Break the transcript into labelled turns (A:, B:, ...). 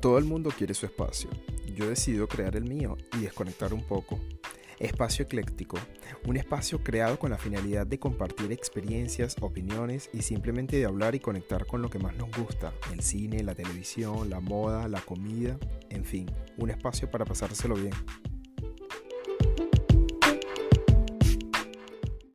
A: Todo el mundo quiere su espacio. Yo decido crear el mío y desconectar un poco. Espacio ecléctico, un espacio creado con la finalidad de compartir experiencias, opiniones y simplemente de hablar y conectar con lo que más nos gusta, el cine, la televisión, la moda, la comida, en fin, un espacio para pasárselo bien.